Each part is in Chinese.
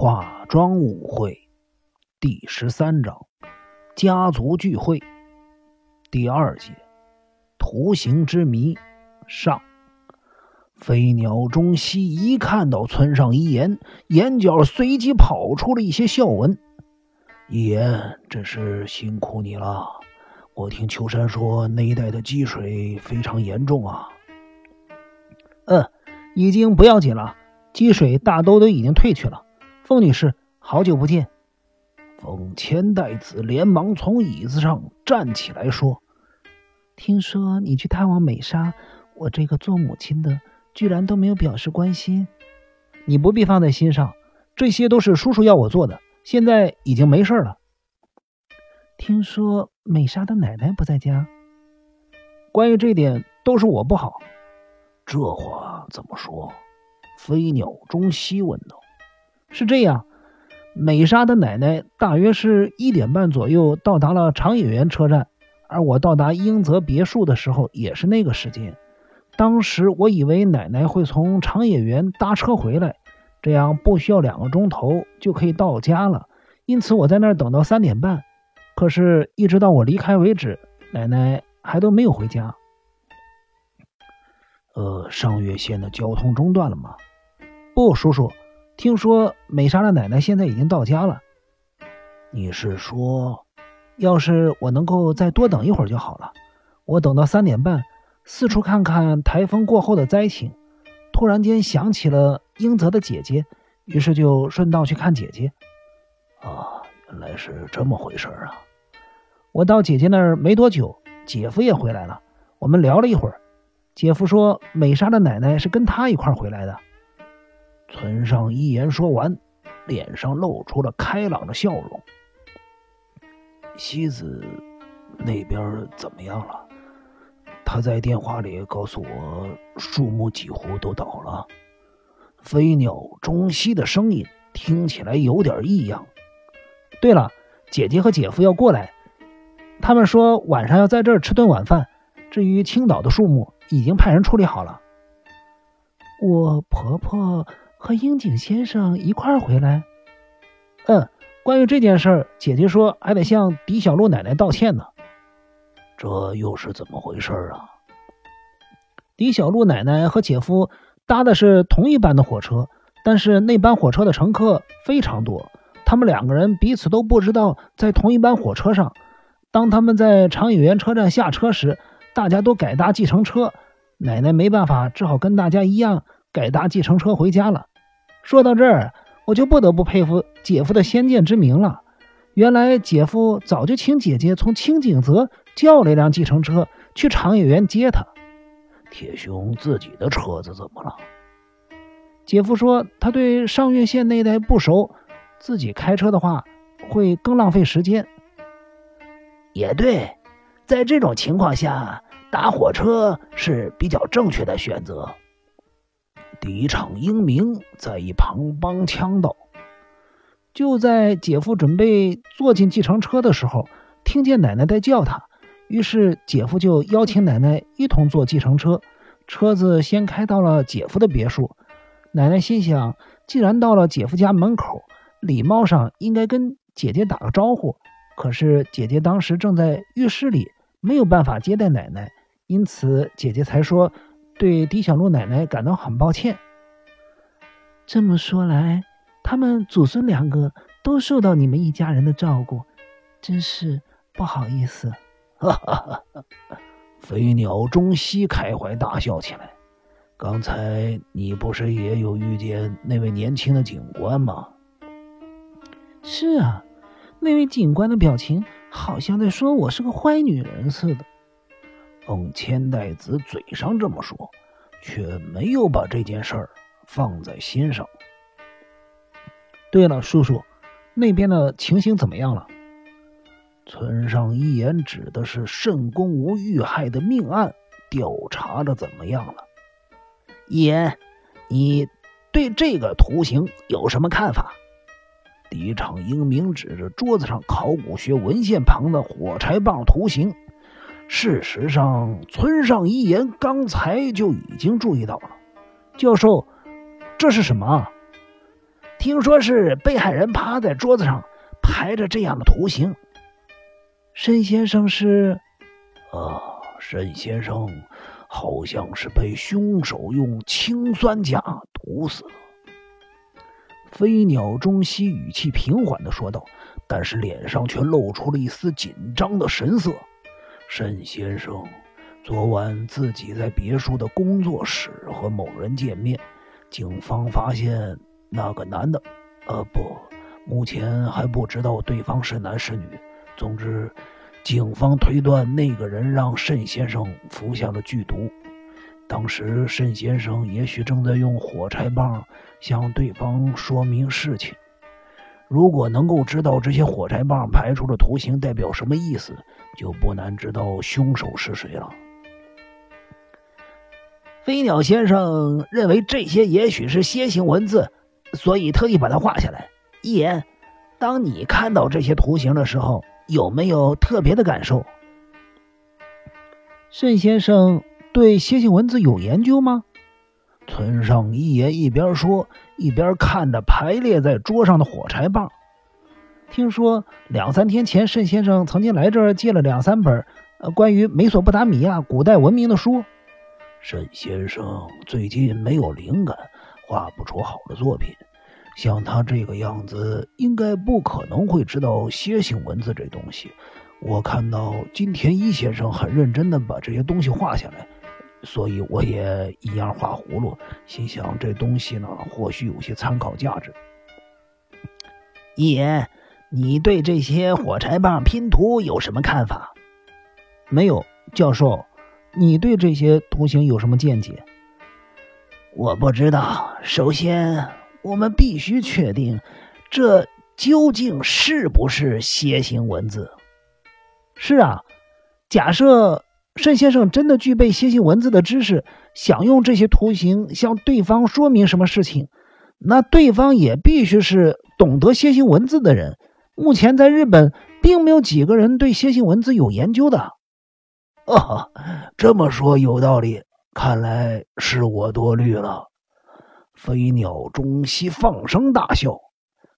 化妆舞会第十三章家族聚会第二节图形之谜上。飞鸟中西一看到村上一言，眼角随即跑出了一些笑纹。一言，真是辛苦你了。我听秋山说，那一带的积水非常严重啊。嗯，已经不要紧了，积水大都都已经退去了。凤女士，好久不见。凤千代子连忙从椅子上站起来说：“听说你去探望美莎，我这个做母亲的居然都没有表示关心。你不必放在心上，这些都是叔叔要我做的。现在已经没事了。听说美莎的奶奶不在家，关于这点都是我不好。这话怎么说？”飞鸟中西问道。是这样，美莎的奶奶大约是一点半左右到达了长野园车站，而我到达英泽别墅的时候也是那个时间。当时我以为奶奶会从长野园搭车回来，这样不需要两个钟头就可以到家了，因此我在那儿等到三点半。可是，一直到我离开为止，奶奶还都没有回家。呃，上越线的交通中断了吗？不，叔叔。听说美莎的奶奶现在已经到家了。你是说，要是我能够再多等一会儿就好了？我等到三点半，四处看看台风过后的灾情。突然间想起了英泽的姐姐，于是就顺道去看姐姐。啊，原来是这么回事啊！我到姐姐那儿没多久，姐夫也回来了。我们聊了一会儿，姐夫说美莎的奶奶是跟他一块回来的。村上一言说完，脸上露出了开朗的笑容。西子那边怎么样了？他在电话里告诉我，树木几乎都倒了。飞鸟中西的声音听起来有点异样。对了，姐姐和姐夫要过来，他们说晚上要在这儿吃顿晚饭。至于青岛的树木，已经派人处理好了。我婆婆。和樱井先生一块儿回来。嗯，关于这件事儿，姐姐说还得向狄小璐奶奶道歉呢。这又是怎么回事啊？狄小璐奶奶和姐夫搭的是同一班的火车，但是那班火车的乘客非常多，他们两个人彼此都不知道在同一班火车上。当他们在长野园车站下车时，大家都改搭计程车，奶奶没办法，只好跟大家一样改搭计程车回家了。说到这儿，我就不得不佩服姐夫的先见之明了。原来姐夫早就请姐姐从青井泽叫了一辆计程车去长野园接他。铁雄自己的车子怎么了？姐夫说他对上越线那一带不熟，自己开车的话会更浪费时间。也对，在这种情况下，搭火车是比较正确的选择。敌场英明在一旁帮腔道：“就在姐夫准备坐进计程车的时候，听见奶奶在叫他，于是姐夫就邀请奶奶一同坐计程车。车子先开到了姐夫的别墅。奶奶心想，既然到了姐夫家门口，礼貌上应该跟姐姐打个招呼。可是姐姐当时正在浴室里，没有办法接待奶奶，因此姐姐才说。”对狄小璐奶奶感到很抱歉。这么说来，他们祖孙两个都受到你们一家人的照顾，真是不好意思。哈哈哈！飞鸟中西开怀大笑起来。刚才你不是也有遇见那位年轻的警官吗？是啊，那位警官的表情好像在说我是个坏女人似的。奉千代子嘴上这么说，却没有把这件事儿放在心上。对了，叔叔，那边的情形怎么样了？村上一言指的是慎公无遇害的命案，调查的怎么样了？一言，你对这个图形有什么看法？敌场英明指着桌子上考古学文献旁的火柴棒图形。事实上，村上一言刚才就已经注意到了。教授，这是什么？听说是被害人趴在桌子上排着这样的图形。申先生是？啊，申先生好像是被凶手用氰酸钾毒死了。飞鸟中西语气平缓的说道，但是脸上却露出了一丝紧张的神色。沈先生昨晚自己在别墅的工作室和某人见面，警方发现那个男的，呃，不，目前还不知道对方是男是女。总之，警方推断那个人让沈先生服下了剧毒。当时沈先生也许正在用火柴棒向对方说明事情。如果能够知道这些火柴棒排出的图形代表什么意思，就不难知道凶手是谁了。飞鸟先生认为这些也许是楔形文字，所以特意把它画下来。一言，当你看到这些图形的时候，有没有特别的感受？沈先生。对楔形文字有研究吗？村上一言一边说，一边看着排列在桌上的火柴棒。听说两三天前，沈先生曾经来这儿借了两三本呃关于美索不达米亚古代文明的书。沈先生最近没有灵感，画不出好的作品。像他这个样子，应该不可能会知道楔形文字这东西。我看到金田一先生很认真地把这些东西画下来。所以我也一样画葫芦，心想这东西呢，或许有些参考价值。一言，你对这些火柴棒拼图有什么看法？没有，教授，你对这些图形有什么见解？我不知道。首先，我们必须确定这究竟是不是楔形文字。是啊，假设。沈先生真的具备楔形文字的知识，想用这些图形向对方说明什么事情，那对方也必须是懂得楔形文字的人。目前在日本，并没有几个人对楔形文字有研究的。哦，这么说有道理，看来是我多虑了。飞鸟中西放声大笑，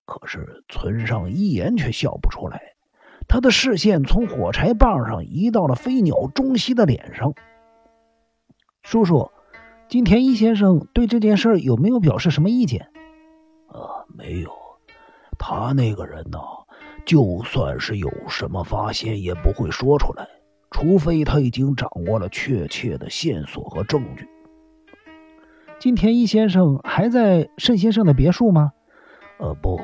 可是村上一言却笑不出来。他的视线从火柴棒上移到了飞鸟中西的脸上。叔叔，金田一先生对这件事有没有表示什么意见？啊，没有。他那个人呢，就算是有什么发现，也不会说出来，除非他已经掌握了确切的线索和证据。金田一先生还在慎先生的别墅吗？呃，不。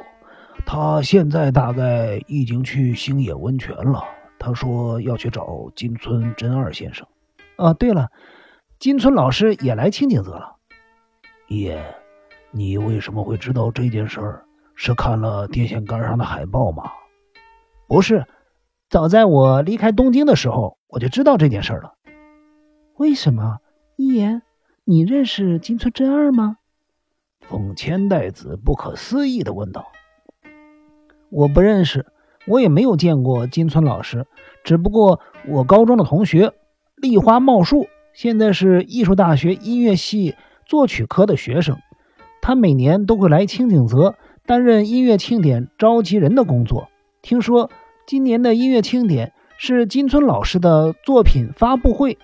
他现在大概已经去星野温泉了。他说要去找金村真二先生。啊，对了，金村老师也来清景泽了。爷，你为什么会知道这件事儿？是看了电线杆上的海报吗？不是，早在我离开东京的时候，我就知道这件事儿了。为什么？一言，你认识金村真二吗？丰千代子不可思议的问道。我不认识，我也没有见过金村老师。只不过我高中的同学立花茂树现在是艺术大学音乐系作曲科的学生，他每年都会来清景泽担任音乐庆典召集人的工作。听说今年的音乐庆典是金村老师的作品发布会，